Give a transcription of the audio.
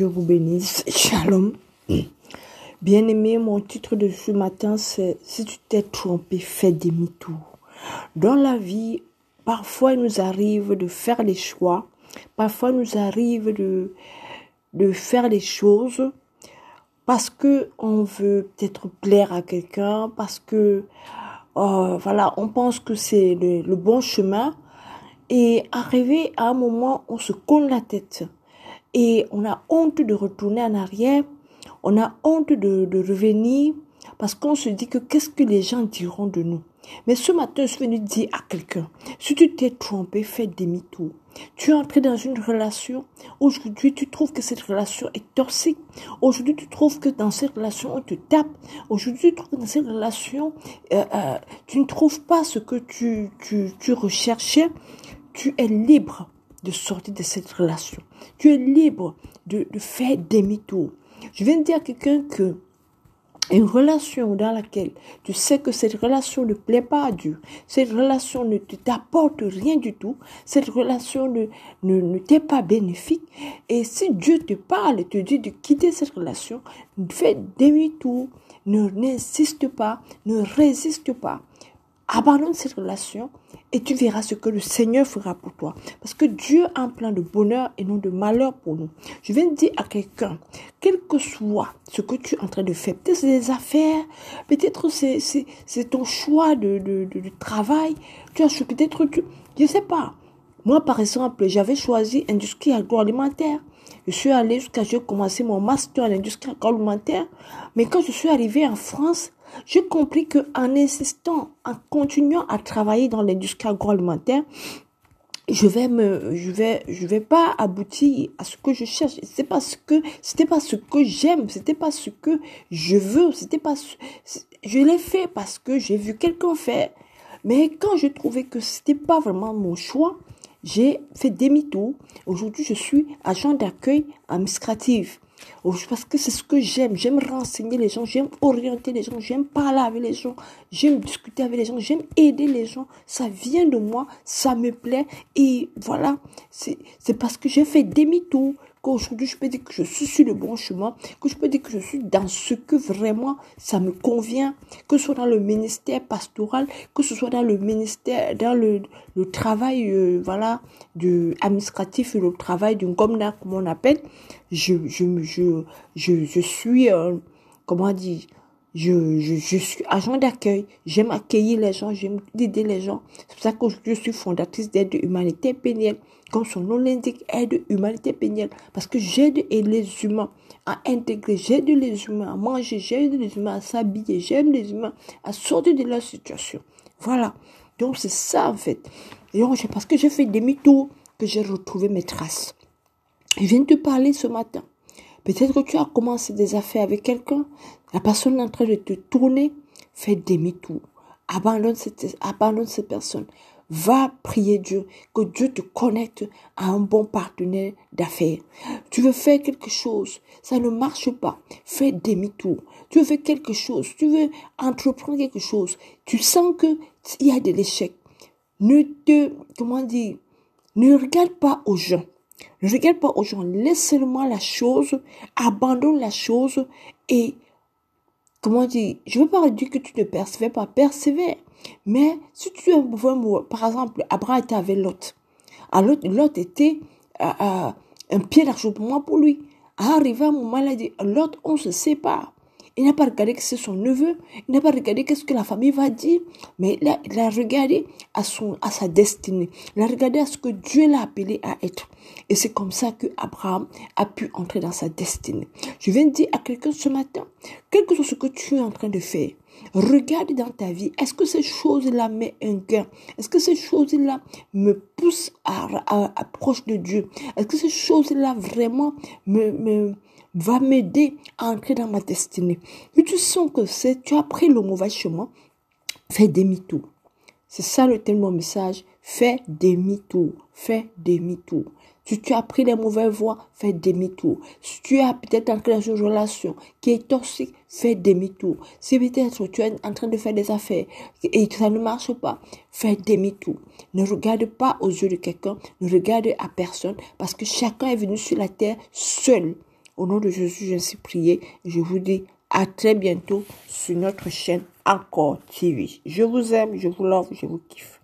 Dieu vous bénisse. Shalom. Bien-aimé, mon titre de ce matin, c'est Si tu t'es trompé, fais demi-tour. Dans la vie, parfois il nous arrive de faire des choix, parfois il nous arrive de, de faire des choses parce que on veut peut-être plaire à quelqu'un, parce que euh, voilà, on pense que c'est le, le bon chemin, et arrivé à un moment, on se colle la tête et on a honte de retourner en arrière, on a honte de, revenir parce qu'on se dit que qu'est-ce que les gens diront de nous. Mais ce matin, je suis venu dire à quelqu'un, si tu t'es trompé, fais demi-tour. Tu es entré dans une relation. Aujourd'hui, tu trouves que cette relation est toxique. Aujourd'hui, tu trouves que dans cette relation, on te tape. Aujourd'hui, tu trouves que dans cette relation, euh, euh, tu ne trouves pas ce que tu, tu, tu recherchais. Tu es libre de sortir de cette relation. Tu es libre de, de faire demi-tour. Je viens de dire à quelqu'un que une relation dans laquelle tu sais que cette relation ne plaît pas à Dieu, cette relation ne t'apporte rien du tout, cette relation ne, ne, t'est pas bénéfique, et si Dieu te parle et te dit de quitter cette relation, fais demi-tour, ne n'insiste pas, ne résiste pas, abandonne cette relation et tu verras ce que le Seigneur fera pour toi. Parce que Dieu a un plan de bonheur et non de malheur pour nous. Je viens de dire à quelqu'un, quel que soit ce que tu es en train de faire, peut-être c'est des affaires, peut-être c'est, c'est, c'est ton choix de, de, travail, tu as peut-être, tu, je sais pas. Moi, par exemple, j'avais choisi industrie agroalimentaire. Je suis allée jusqu'à, j'ai commencé mon master en industrie agroalimentaire. Mais quand je suis arrivée en France, j'ai compris que en insistant, en continuant à travailler dans l'industrie agroalimentaire, je vais me, je vais, je vais pas aboutir à ce que je cherche. C'est pas ce que, c'était pas ce que j'aime, c'était pas ce que je veux, c'était pas, je l'ai fait parce que j'ai vu quelqu'un faire. Mais quand je trouvais que c'était pas vraiment mon choix, j'ai fait demi-tour. Aujourd'hui, je suis agent d'accueil administratif. Parce que c'est ce que j'aime. J'aime renseigner les gens, j'aime orienter les gens, j'aime parler avec les gens, j'aime discuter avec les gens, j'aime aider les gens. Ça vient de moi, ça me plaît. Et voilà, c'est parce que j'ai fait demi-tour qu'aujourd'hui je peux dire que je suis sur le bon chemin, que je peux dire que je suis dans ce que vraiment ça me convient, que ce soit dans le ministère pastoral, que ce soit dans le ministère, dans le, travail, euh, voilà, du administratif le travail d'une comme on appelle, je, je, je, je, je suis, euh, comment dire, je, je, je suis agent d'accueil. J'aime accueillir les gens, j'aime aider les gens. C'est pour ça que je suis fondatrice d'aide humanité pénienne. Comme son nom l'indique, aide humanité pénienne. Parce que j'aide les humains à intégrer, j'aide les humains à manger, j'aide les humains à s'habiller, j'aide les humains à sortir de leur situation. Voilà. Donc c'est ça en fait. Donc, parce que j'ai fait demi-tour que j'ai retrouvé mes traces. Je viens de te parler ce matin. Peut-être que tu as commencé des affaires avec quelqu'un. La personne est en train de te tourner. Fais demi-tour. Abandonne cette, abandonne personne. Va prier Dieu, que Dieu te connecte à un bon partenaire d'affaires. Tu veux faire quelque chose, ça ne marche pas. Fais demi-tour. Tu veux faire quelque chose, tu veux entreprendre quelque chose. Tu sens que il y a de l'échec. Ne te, comment dire, ne regarde pas aux gens. Ne regarde pas aux gens. Laisse seulement la chose, abandonne la chose et, comment dire, je ne veux pas dire que tu ne persévères pas, persévère. Mais si tu es par exemple, Abraham était avec Lot. Alors, Lot était euh, euh, un pied largement pour lui. Arrivé à un moment, il Lot, on se sépare. Il n'a pas regardé que c'est son neveu. Il n'a pas regardé qu'est-ce que la famille va dire. Mais il a, il regardé à, son, à sa destinée. Il a regardé à ce que Dieu l'a appelé à être. Et c'est comme ça que Abraham a pu entrer dans sa destinée. Je viens de dire à quelqu'un ce matin, quel que soit ce que tu es en train de faire, Regarde dans ta vie, est-ce que ces choses-là mettent un gain Est-ce que ces choses-là me poussent à, à, à proche de Dieu? Est-ce que ces choses-là vraiment me, me, va m'aider à entrer dans ma destinée. Si tu sens que c'est, tu as pris le mauvais chemin, fais demi-tour. C'est ça le thème de mon message. Fais demi-tour. Fais demi-tour. Si tu as pris les mauvaises voies, fais demi-tour. Si tu as peut-être entré dans une relation qui est toxique, fais demi-tour. Si peut-être tu es en train de faire des affaires et ça ne marche pas, fais demi-tour. Ne regarde pas aux yeux de quelqu'un, ne regarde à personne parce que chacun est venu sur la terre seul. Au nom de Jésus, j'ai ainsi prié. Je vous dis à très bientôt sur notre chaîne Encore TV. Je vous aime, je vous love, je vous kiffe.